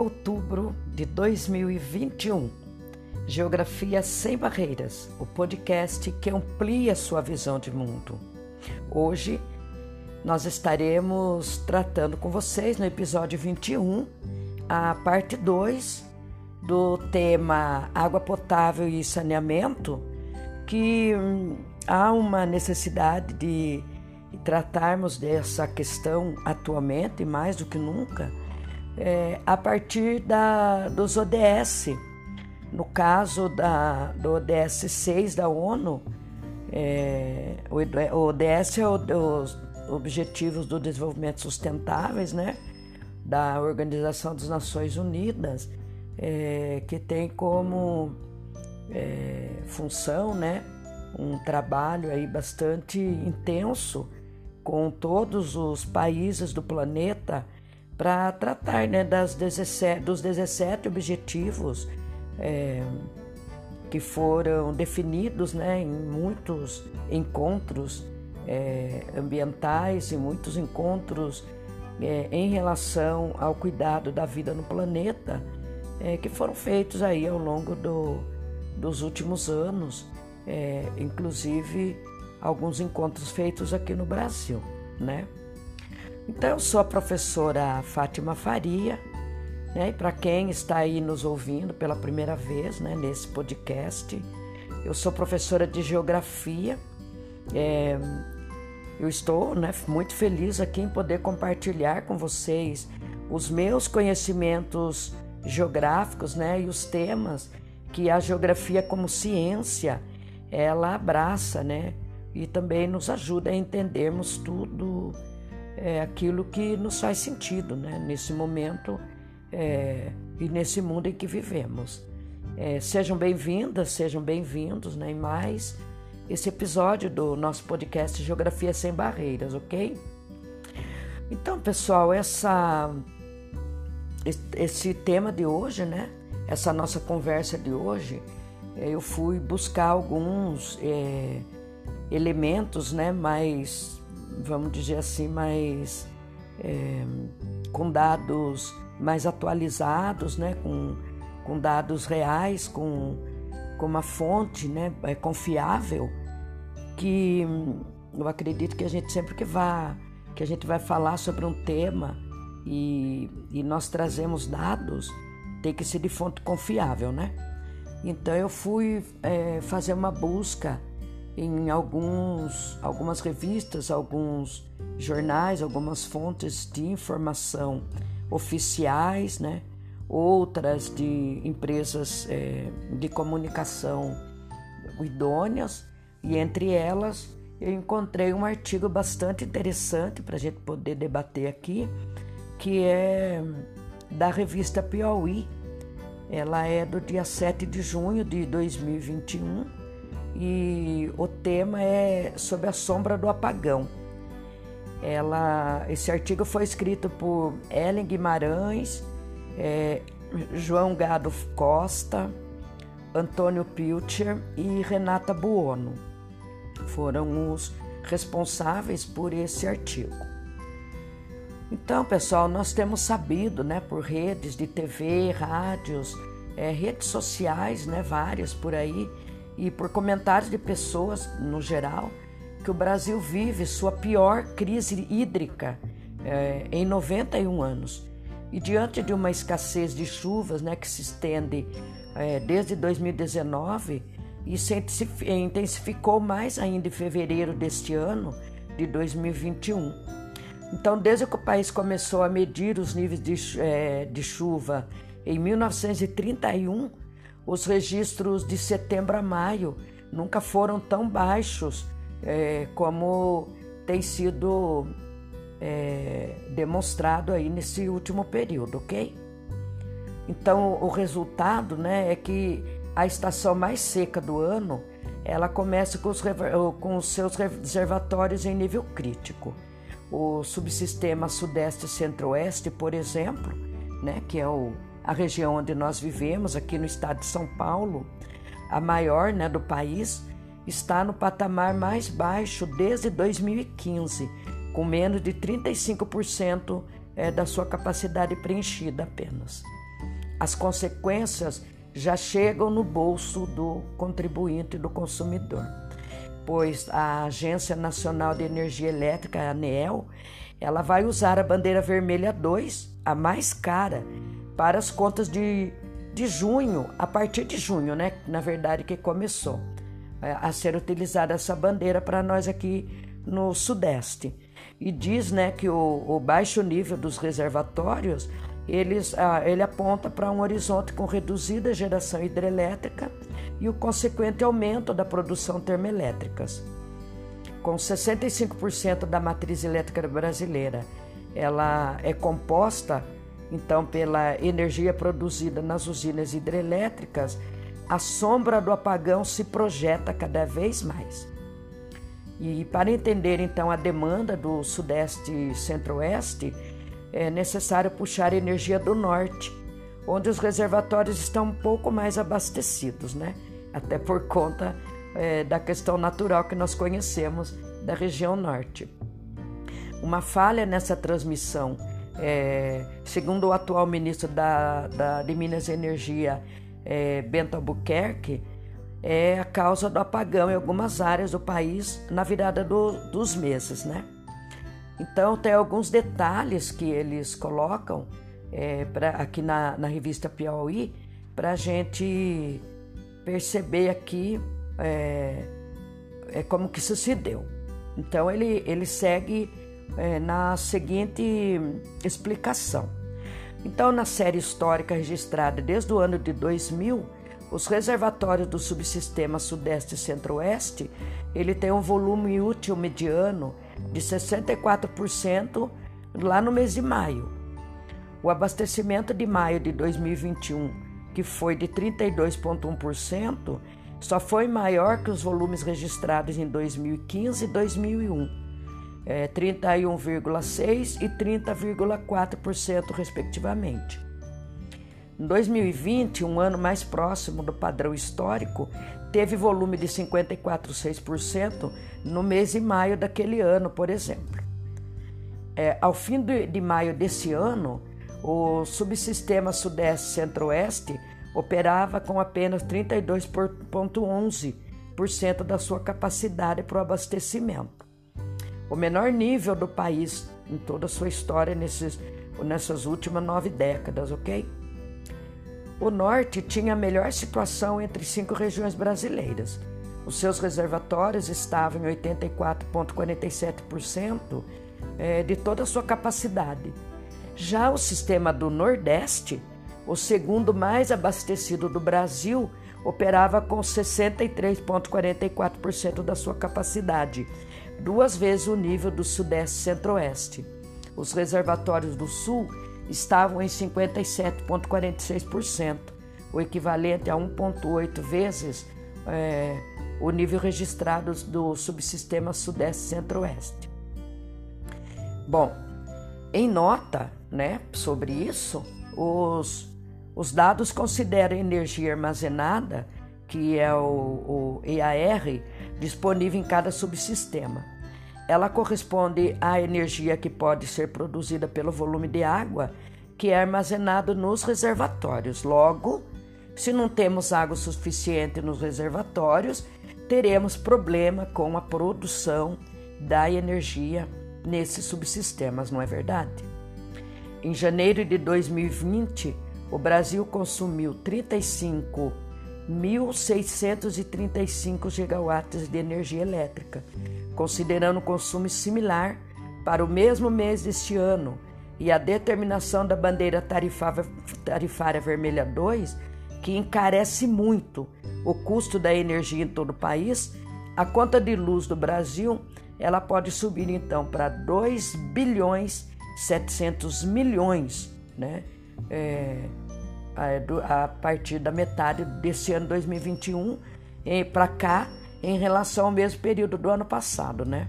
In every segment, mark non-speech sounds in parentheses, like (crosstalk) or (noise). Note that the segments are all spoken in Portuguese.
outubro de 2021. Geografia Sem Barreiras, o podcast que amplia sua visão de mundo. Hoje nós estaremos tratando com vocês no episódio 21, a parte 2 do tema água potável e saneamento, que hum, há uma necessidade de tratarmos dessa questão atualmente, mais do que nunca, é, a partir da, dos ODS. No caso da, do ODS 6 da ONU, é, o ODS é o, os Objetivos do Desenvolvimento Sustentáveis, né? da Organização das Nações Unidas, é, que tem como é, função né, um trabalho aí bastante intenso com todos os países do planeta para tratar né, das 17, dos 17 objetivos é, que foram definidos né, em muitos encontros é, ambientais e muitos encontros é, em relação ao cuidado da vida no planeta é, que foram feitos aí ao longo do, dos últimos anos, é, inclusive alguns encontros feitos aqui no Brasil, né? Então, eu sou a professora Fátima Faria, né? E para quem está aí nos ouvindo pela primeira vez, né, nesse podcast, eu sou professora de Geografia. É, eu estou né, muito feliz aqui em poder compartilhar com vocês os meus conhecimentos geográficos né, e os temas que a geografia como ciência ela abraça, né? E também nos ajuda a entendermos tudo é, aquilo que nos faz sentido né? nesse momento é, e nesse mundo em que vivemos. É, sejam bem-vindas, sejam bem-vindos né? mais esse episódio do nosso podcast Geografia Sem Barreiras, ok? Então, pessoal, essa, esse tema de hoje, né? Essa nossa conversa de hoje, é, eu fui buscar alguns é, elementos, né? Mais vamos dizer assim, mais é, com dados mais atualizados, né, com, com dados reais, com, com uma fonte né, é, confiável, que eu acredito que a gente sempre que vá, que a gente vai falar sobre um tema e, e nós trazemos dados, tem que ser de fonte confiável, né? Então eu fui é, fazer uma busca em alguns, algumas revistas, alguns jornais, algumas fontes de informação oficiais, né? outras de empresas é, de comunicação idôneas, e entre elas eu encontrei um artigo bastante interessante para a gente poder debater aqui, que é da revista Piauí. Ela é do dia 7 de junho de 2021 e o tema é sobre a sombra do apagão. Ela, esse artigo foi escrito por Ellen Guimarães, é, João Gado Costa, Antônio Pilcher e Renata Buono. Foram os responsáveis por esse artigo. Então, pessoal, nós temos sabido, né, por redes de TV, rádios, é, redes sociais, né, várias por aí, e por comentários de pessoas no geral que o Brasil vive sua pior crise hídrica é, em 91 anos. E diante de uma escassez de chuvas né, que se estende é, desde 2019 e se intensificou mais ainda em fevereiro deste ano, de 2021. Então, desde que o país começou a medir os níveis de, é, de chuva em 1931, os registros de setembro a maio nunca foram tão baixos é, como tem sido é, demonstrado aí nesse último período, ok? Então o resultado, né, é que a estação mais seca do ano ela começa com os, com os seus reservatórios em nível crítico. O subsistema Sudeste Centro-Oeste, por exemplo, né, que é o a região onde nós vivemos, aqui no estado de São Paulo, a maior né, do país, está no patamar mais baixo desde 2015, com menos de 35% é, da sua capacidade preenchida apenas. as consequências já chegam no bolso do contribuinte e do consumidor, pois a Agência Nacional de Energia Elétrica, a ANEEL, ela vai usar a bandeira vermelha 2, a mais cara, para as contas de, de junho, a partir de junho, né? Na verdade, que começou é, a ser utilizada essa bandeira para nós aqui no Sudeste. E diz né, que o, o baixo nível dos reservatórios eles, ah, ele aponta para um horizonte com reduzida geração hidrelétrica e o consequente aumento da produção termoelétricas. Com 65% da matriz elétrica brasileira, ela é composta então pela energia produzida nas usinas hidrelétricas, a sombra do apagão se projeta cada vez mais. E para entender então a demanda do Sudeste e Centro-Oeste, é necessário puxar energia do norte, onde os reservatórios estão um pouco mais abastecidos, né? Até por conta é, da questão natural que nós conhecemos da região norte. Uma falha nessa transmissão, é, segundo o atual ministro da, da, de Minas e Energia, é, Bento Albuquerque, é a causa do apagão em algumas áreas do país na virada do, dos meses, né? Então, tem alguns detalhes que eles colocam é, pra, aqui na, na revista Piauí para a gente perceber aqui é, é, como que isso se deu. Então, ele, ele segue é, na seguinte explicação. Então, na série histórica registrada desde o ano de 2000, os reservatórios do subsistema Sudeste e Centro-Oeste, ele tem um volume útil mediano de 64% lá no mês de maio. O abastecimento de maio de 2021, que foi de 32,1%, só foi maior que os volumes registrados em 2015 e 2001, é, 31,6% e 30,4%, respectivamente. Em 2020, um ano mais próximo do padrão histórico, teve volume de 54,6% no mês de maio daquele ano, por exemplo. É, ao fim de, de maio desse ano, o subsistema Sudeste Centro-Oeste operava com apenas 32,11% da sua capacidade para o abastecimento. O menor nível do país em toda a sua história nesses, nessas últimas nove décadas, ok? O norte tinha a melhor situação entre cinco regiões brasileiras. Os seus reservatórios estavam em 84,47% é, de toda a sua capacidade. Já o sistema do Nordeste, o segundo mais abastecido do Brasil, operava com 63,44% da sua capacidade, duas vezes o nível do Sudeste Centro-Oeste. Os reservatórios do Sul estavam em 57,46%, o equivalente a 1,8 vezes é, o nível registrado do subsistema Sudeste Centro-Oeste. Bom, em nota né, sobre isso, os, os dados consideram energia armazenada, que é o, o EAR, disponível em cada subsistema. Ela corresponde à energia que pode ser produzida pelo volume de água que é armazenado nos reservatórios. Logo, se não temos água suficiente nos reservatórios, teremos problema com a produção da energia nesses subsistemas, não é verdade? Em janeiro de 2020, o Brasil consumiu 35.635 gigawatts de energia elétrica, considerando um consumo similar para o mesmo mês deste ano e a determinação da bandeira tarifária vermelha 2, que encarece muito o custo da energia em todo o país, a conta de luz do Brasil ela pode subir então para 2 bilhões 700 milhões, né? É, a, partir da metade desse ano 2021 para cá em relação ao mesmo período do ano passado, né?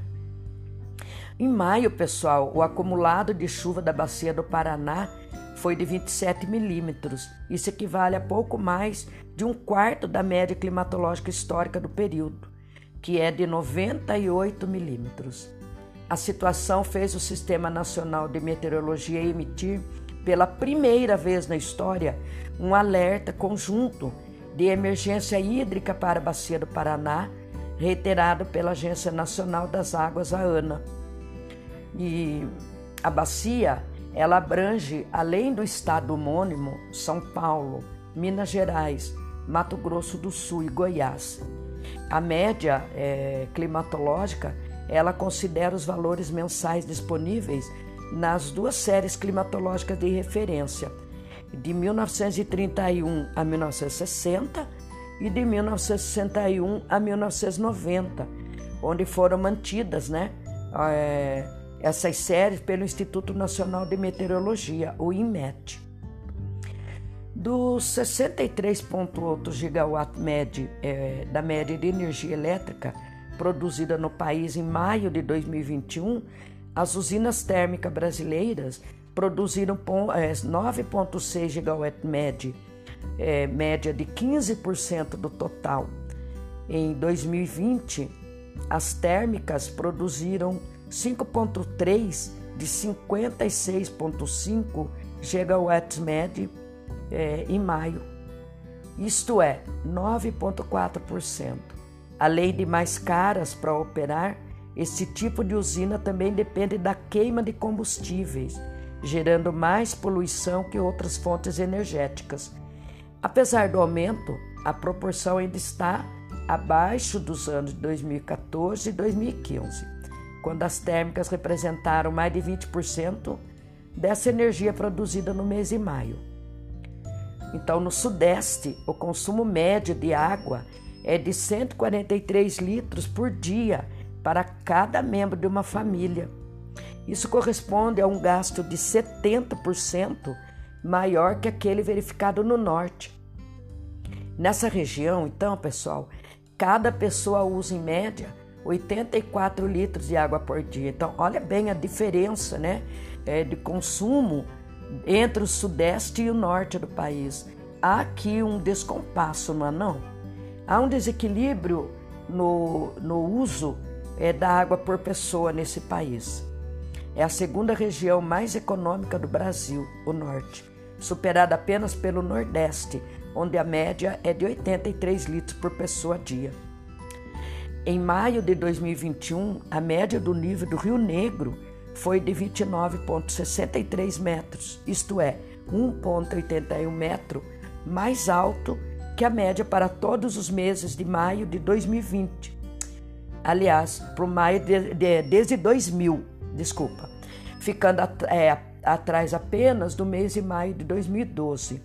Em maio, pessoal, o acumulado de chuva da bacia do Paraná foi de 27 milímetros. Isso equivale a pouco mais de um quarto da média climatológica histórica do período, que é de 98 milímetros. A situação fez o Sistema Nacional de Meteorologia emitir pela primeira vez na história, um alerta conjunto de emergência hídrica para a Bacia do Paraná, reiterado pela Agência Nacional das Águas, a ANA. E a bacia, ela abrange, além do estado homônimo, São Paulo, Minas Gerais, Mato Grosso do Sul e Goiás. A média é, climatológica, ela considera os valores mensais disponíveis nas duas séries climatológicas de referência, de 1931 a 1960 e de 1961 a 1990, onde foram mantidas né, é, essas séries pelo Instituto Nacional de Meteorologia, o INMET. Dos 63,8 gigawatt média, é, da média de energia elétrica produzida no país em maio de 2021, as usinas térmicas brasileiras produziram 9,6 é, gigawatt média, é, média de 15% do total. Em 2020, as térmicas produziram 5,3 de 56,5 gigawatts média é, em maio, isto é, 9,4%. Além de mais caras para operar, esse tipo de usina também depende da queima de combustíveis, gerando mais poluição que outras fontes energéticas. Apesar do aumento, a proporção ainda está abaixo dos anos de 2014 e 2015, quando as térmicas representaram mais de 20% dessa energia produzida no mês de maio. Então, no Sudeste, o consumo médio de água é de 143 litros por dia para cada membro de uma família. Isso corresponde a um gasto de 70% maior que aquele verificado no norte. Nessa região, então, pessoal, cada pessoa usa em média 84 litros de água por dia. Então, olha bem a diferença né, é, de consumo entre o sudeste e o norte do país. Há aqui um descompasso, não é não? Há um desequilíbrio no, no uso é, da água por pessoa nesse país. É a segunda região mais econômica do Brasil, o Norte, superada apenas pelo Nordeste, onde a média é de 83 litros por pessoa dia. Em maio de 2021, a média do nível do Rio Negro foi de 29,63 metros, isto é, 1,81 metro mais alto que a média para todos os meses de maio de 2020, aliás, para maio de, de, desde 2000, desculpa, ficando at, é, atrás apenas do mês de maio de 2012.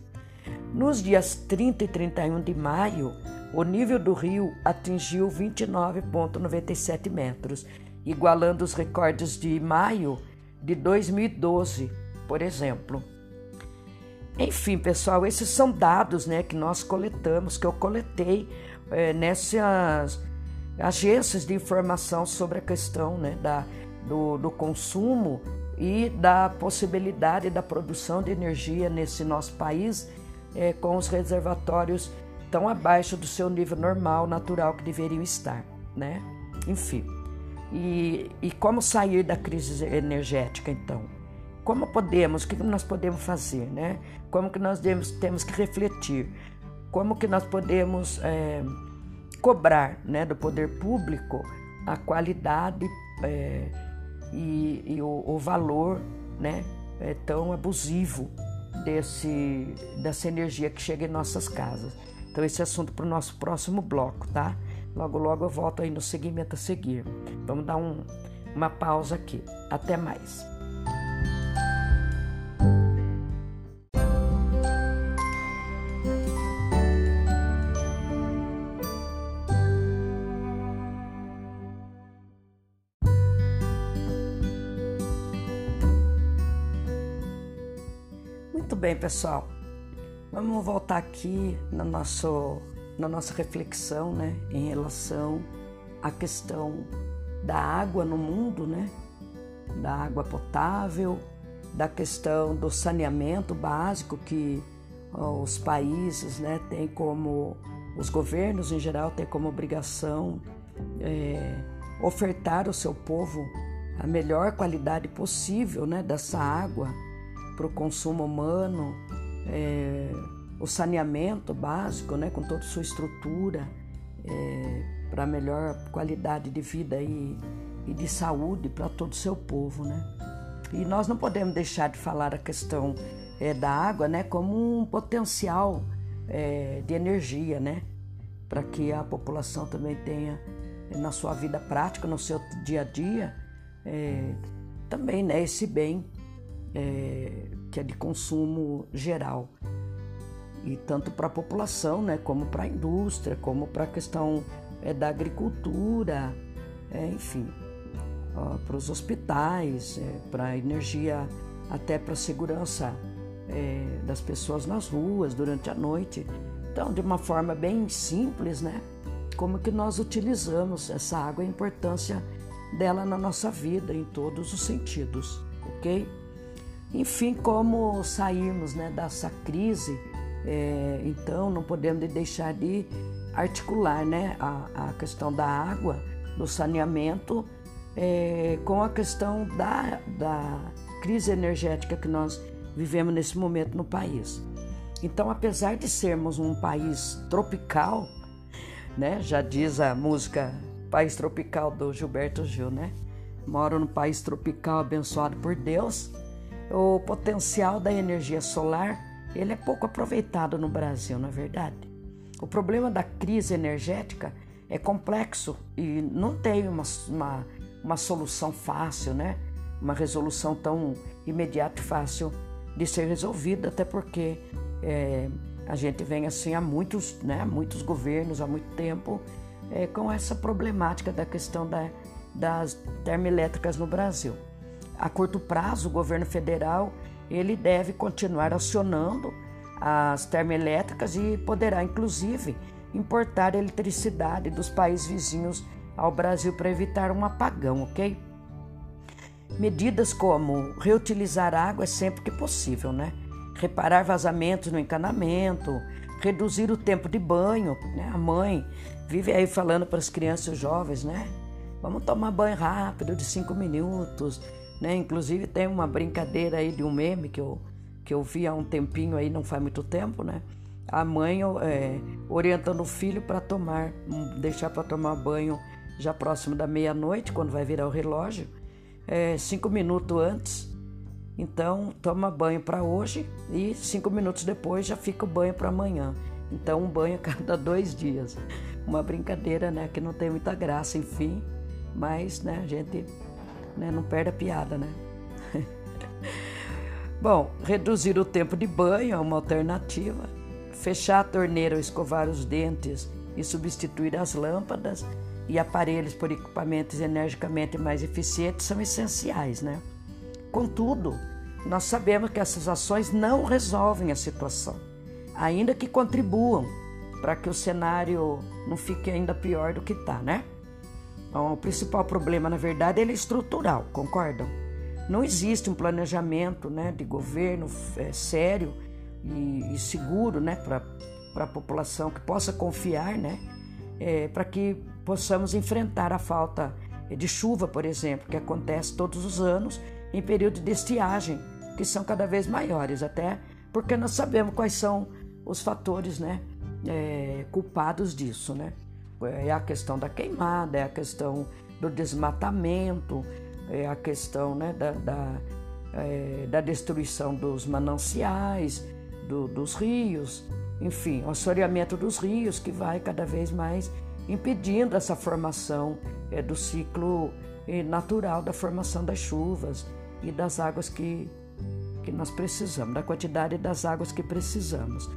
Nos dias 30 e 31 de maio, o nível do rio atingiu 29,97 metros, igualando os recordes de maio de 2012, por exemplo. Enfim, pessoal, esses são dados né, que nós coletamos, que eu coletei é, nessas agências de informação sobre a questão né, da, do, do consumo e da possibilidade da produção de energia nesse nosso país é, com os reservatórios tão abaixo do seu nível normal, natural que deveriam estar, né? Enfim. E, e como sair da crise energética, então? Como podemos, o que nós podemos fazer, né? Como que nós temos, temos que refletir? Como que nós podemos é, cobrar né, do poder público a qualidade é, e, e o, o, valor né, é, tão abusivo desse, dessa energia que chega em nossas casas. Então, esse é assunto para o nosso próximo bloco, tá? Logo, logo eu volto aí no segmento a seguir. Vamos dar um, uma pausa aqui. Até mais. Bem, pessoal. Vamos voltar aqui no nosso, na nossa reflexão né, em relação à questão da água no mundo, né? Da água potável, da questão do saneamento básico que os países né, têm como, os governos em geral têm como obrigação é, ofertar ao seu povo a melhor qualidade possível né, dessa água para o consumo humano, é, o saneamento básico, né, com toda a sua estrutura, é, para melhor qualidade de vida e, e de saúde para todo o seu povo. Né? E nós não podemos deixar de falar a questão é, da água né, como um potencial é, de energia, né, para que a população também tenha é, na sua vida prática, no seu dia a dia, é, também né, esse bem é, que é de consumo geral. E tanto para a população, né, como para a indústria, como para a questão é, da agricultura, é, enfim, para os hospitais, é, para a energia, até para a segurança é, das pessoas nas ruas durante a noite. Então, de uma forma bem simples, né? Como que nós utilizamos essa água, a importância dela na nossa vida em todos os sentidos, ok? Enfim, como sairmos né, dessa crise, é, então não podemos deixar de articular né, a, a questão da água, do saneamento, é, com a questão da, da crise energética que nós vivemos nesse momento no país. Então, apesar de sermos um país tropical, (laughs) né, já diz a música País Tropical do Gilberto Gil, né? Moro no país tropical abençoado por Deus. O potencial da energia solar, ele é pouco aproveitado no Brasil, na é verdade. O problema da crise energética é complexo e não tem uma, uma, uma solução fácil, né? Uma resolução tão imediata e fácil de ser resolvida, até porque é, a gente vem assim há muitos, né, muitos governos, há muito tempo, é, com essa problemática da questão da, das termoelétricas no Brasil. A curto prazo, o governo federal ele deve continuar acionando as termoelétricas e poderá, inclusive, importar eletricidade dos países vizinhos ao Brasil para evitar um apagão, ok? Medidas como reutilizar água sempre que possível, né? Reparar vazamentos no encanamento, reduzir o tempo de banho, né? A mãe vive aí falando para as crianças e jovens, né? Vamos tomar banho rápido de cinco minutos, né? Inclusive tem uma brincadeira aí de um meme que eu que eu vi há um tempinho aí, não faz muito tempo, né? A mãe é, orientando o filho para tomar, deixar para tomar banho já próximo da meia-noite, quando vai virar o relógio é, cinco minutos antes. Então, toma banho para hoje e cinco minutos depois já fica o banho para amanhã. Então, um banho a (laughs) cada dois dias. Uma brincadeira, né? Que não tem muita graça, enfim. Mas, né, a gente né, não perde a piada, né? (laughs) Bom, reduzir o tempo de banho é uma alternativa. Fechar a torneira ou escovar os dentes e substituir as lâmpadas e aparelhos por equipamentos energicamente mais eficientes são essenciais, né? Contudo, nós sabemos que essas ações não resolvem a situação, ainda que contribuam para que o cenário não fique ainda pior do que está, né? Então, o principal problema, na verdade, é estrutural, concordam? Não existe um planejamento né, de governo é, sério e, e, seguro né, para a população que possa confiar, né, é, para que possamos enfrentar a falta de chuva, por exemplo, que acontece todos os anos em período de estiagem, que são cada vez maiores, até porque nós sabemos quais são os fatores né, é, culpados disso. Né? É a questão da queimada, é a questão do desmatamento, é a questão né, da, da, é, da destruição dos mananciais, do, dos rios, enfim, o assoreamento dos rios que vai cada vez mais impedindo essa formação é, do ciclo é, natural da formação das chuvas e das águas que, que nós precisamos, da quantidade das águas que precisamos.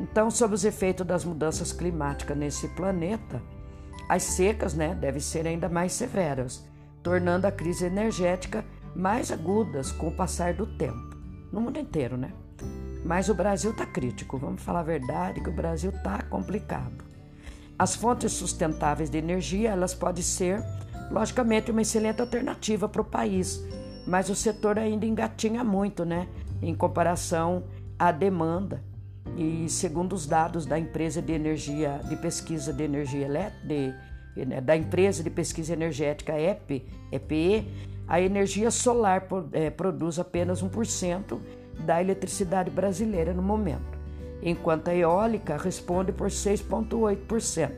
Então, sob os efeitos das mudanças climáticas nesse planeta, as secas né, devem ser ainda mais severas, tornando a crise energética mais agudas com o passar do tempo, no mundo inteiro, né? Mas o Brasil está crítico, vamos falar a verdade que o Brasil está complicado. As fontes sustentáveis de energia, elas podem ser, logicamente, uma excelente alternativa para o país, mas o setor ainda engatinha muito, né, em comparação à demanda. E segundo os dados da empresa de energia, de pesquisa de energia elétrica, né, da empresa de pesquisa energética EP, EPE, a energia solar é, produz apenas 1% da eletricidade brasileira no momento, enquanto a eólica responde por 6,8%.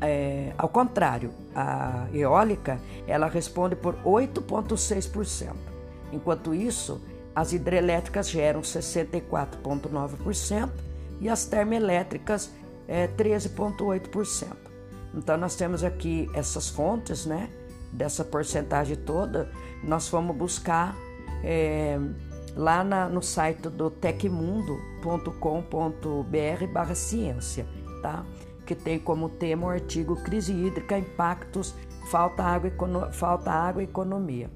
É, ao contrário, a eólica ela responde por 8,6%. Enquanto isso, as hidrelétricas geram 64,9% e as termoelétricas é, 13,8%. Então nós temos aqui essas fontes, né? Dessa porcentagem toda, nós fomos buscar é, lá na, no site do tecmundo.com.br/barra ciência, tá? Que tem como tema o artigo Crise hídrica, impactos, falta água, falta água e economia.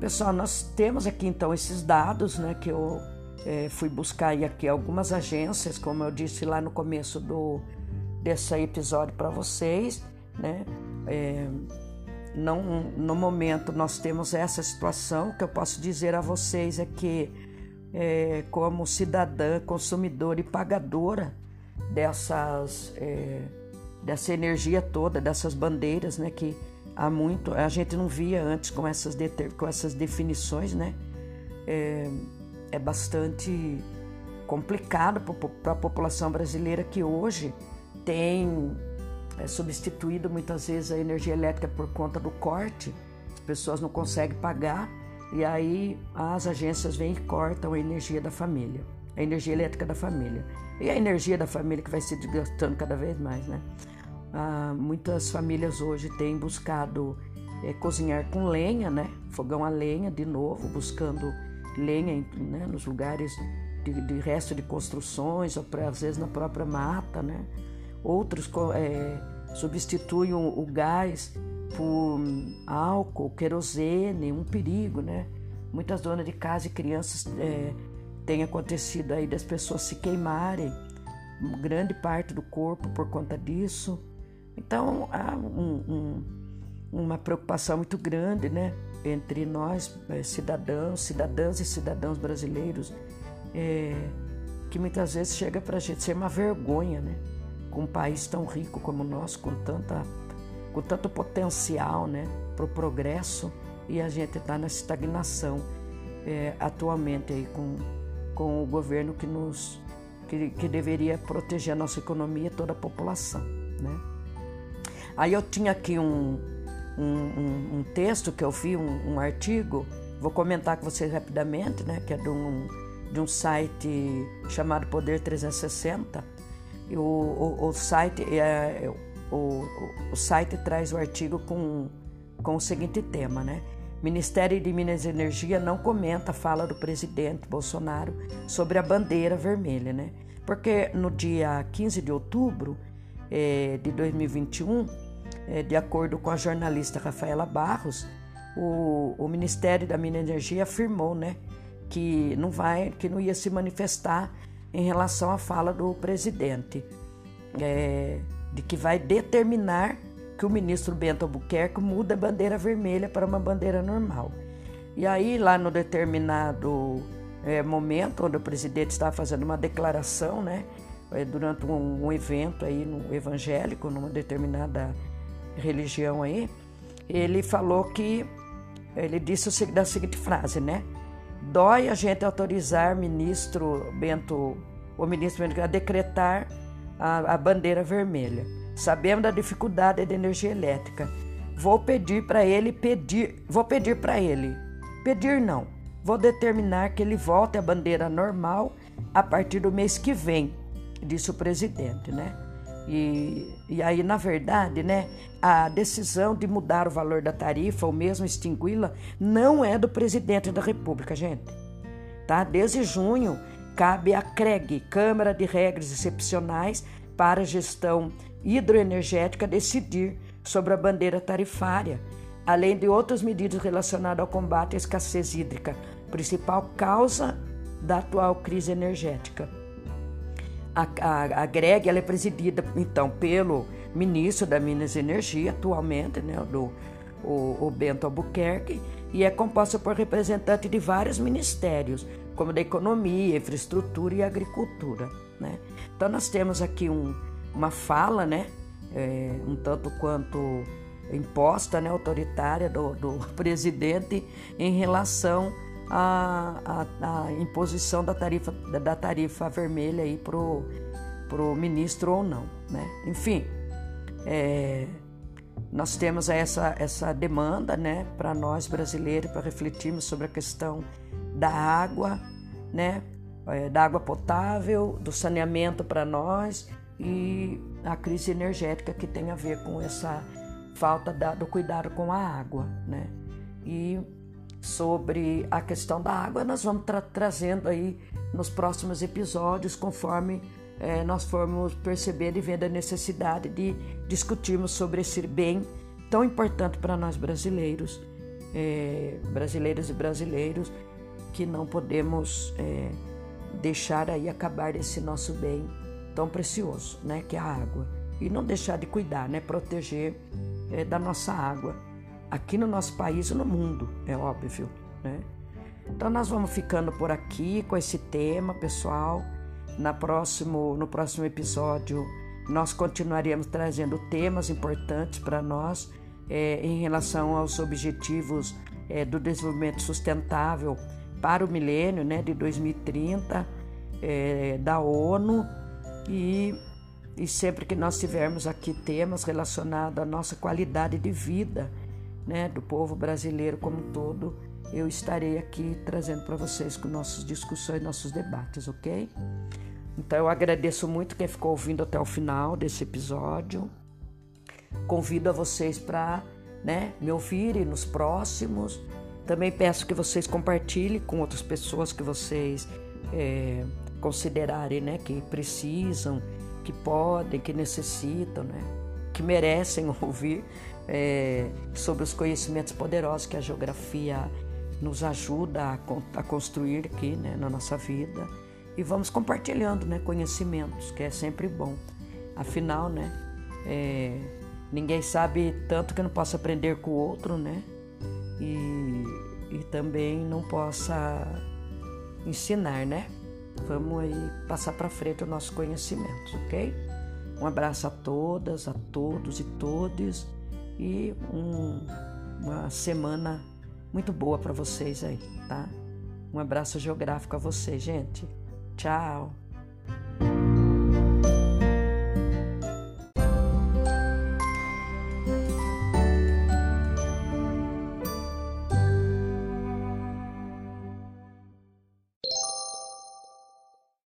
Pessoal, nós temos aqui então esses dados, né? Que eu é, fui buscar aqui algumas agências, como eu disse lá no começo do, desse episódio para vocês, né? É, não, no momento nós temos essa situação, que eu posso dizer a vocês é que, é, como cidadã, consumidora e pagadora dessas, é, dessa energia toda, dessas bandeiras, né, que há muito a gente não via antes com essas, com essas definições, né, é, é bastante complicado para a população brasileira que hoje tem é, substituído muitas vezes a energia elétrica por conta do corte, as pessoas não conseguem pagar e aí as agências vêm e cortam a energia da família, a energia elétrica da família. E a energia da família que vai se desgastando cada vez mais, né? Ah, muitas famílias hoje têm buscado é, cozinhar com lenha, né? Fogão a lenha de novo, buscando lenha né? nos lugares de, de resto de construções, ou às vezes na própria mata, né? Outros é, substituem o, gás por álcool, querosene, um perigo, né? Muitas donas de casa e crianças é, têm acontecido aí das pessoas se queimarem, grande parte do corpo por conta disso. Então há um, um, uma preocupação muito grande, né? Entre nós, é, cidadãos, cidadãs e cidadãos brasileiros, é, que muitas vezes chega para a gente ser uma vergonha, né? com um país tão rico como o nosso, com, tanta, com tanto potencial né, para o progresso, e a gente está nessa estagnação é, atualmente aí com, com o governo que nos que, que deveria proteger a nossa economia e toda a população. Né? Aí eu tinha aqui um, um, um, um texto que eu vi, um, artigo, vou comentar com vocês rapidamente, né, que é de um, de um site chamado Poder 360, o, o, o site, é, o, o, site traz o artigo com, com o seguinte tema, né? Ministério de Minas e Energia não comenta a fala do presidente Bolsonaro sobre a bandeira vermelha, né? Porque no dia 15 de outubro é, de 2021, é, de acordo com a jornalista Rafaela Barros, o, o Ministério da Minas e Energia afirmou, né, que não vai, que não ia se manifestar em relação à fala do presidente, é, de que vai determinar que o ministro Bento Albuquerque muda a bandeira vermelha para uma bandeira normal. E aí, lá no determinado é, momento, onde o presidente estava fazendo uma declaração, né, é, durante um, um, evento aí no evangélico, numa determinada religião aí, ele falou que, ele disse da seguinte frase, né, Dói a gente autorizar ministro Bento, o ministro Bento a decretar a, a bandeira vermelha. Sabemos da dificuldade da energia elétrica. Vou pedir para ele pedir, vou pedir para ele. Pedir não. Vou determinar que ele volte à bandeira normal a partir do mês que vem, disse o presidente, né? E, e aí, na verdade, né, a decisão de mudar o valor da tarifa ou mesmo extingui-la não é do presidente da República, gente. Tá? Desde junho, cabe à CREG, Câmara de Regras Excepcionais para Gestão Hidroenergética, decidir sobre a bandeira tarifária, além de outras medidas relacionadas ao combate à escassez hídrica, principal causa da atual crise energética. A, a, a GREG ela é presidida, então, pelo ministro da Minas e Energia, atualmente, né, do, o, o Bento Albuquerque, e é composta por representantes de vários ministérios, como da Economia, Infraestrutura e Agricultura. Né? Então, nós temos aqui um, uma fala, né, é, um tanto quanto imposta, né, autoritária do, do (laughs) presidente em relação a, a, a imposição da tarifa, da tarifa vermelha aí pro, pro ministro ou não, né? Enfim, é, nós temos essa, essa demanda, né, para nós brasileiros, para refletirmos sobre a questão da água, né, é, da água potável, do saneamento para nós e a crise energética que tem a ver com essa falta da, do cuidado com a água, né? E sobre a questão da água nós vamos tra trazendo aí nos próximos episódios conforme é, nós formos perceber e vendo a necessidade de discutirmos sobre esse bem tão importante para nós brasileiros, é, brasileiras e brasileiros, que não podemos é, deixar aí acabar esse nosso bem tão precioso, né, que é a água. E não deixar de cuidar, né, proteger da nossa água, aqui no nosso país e no mundo, é óbvio, né. Então nós vamos ficando por aqui com esse tema, pessoal. Na próximo, no próximo episódio nós continuaremos trazendo temas importantes para nós é, em relação aos objetivos é, do desenvolvimento sustentável para o milênio né, de 2030 é, da ONU e, e sempre que nós tivermos aqui temas relacionados à nossa qualidade de vida né, do povo brasileiro como um todo, eu estarei aqui trazendo para vocês com nossas discussões, nossos debates, ok? Então eu agradeço muito quem ficou ouvindo até o final desse episódio. Convido a vocês para né, me ouvirem nos próximos. Também peço que vocês compartilhem com outras pessoas que vocês é, considerarem né, que precisam, que podem, que necessitam, né, que merecem (laughs) ouvir é, sobre os conhecimentos poderosos que a geografia nos ajuda a, a construir aqui né, na nossa vida. E vamos compartilhando né, conhecimentos, que é sempre bom. Afinal, né, é, ninguém sabe tanto que não possa aprender com o outro, né? E, e também não possa ensinar, né? Vamos aí passar para frente os nossos conhecimentos, ok? Um abraço a todas, a todos e todes e um, uma semana muito boa para vocês aí, tá? Um abraço geográfico a vocês, gente. Tchau.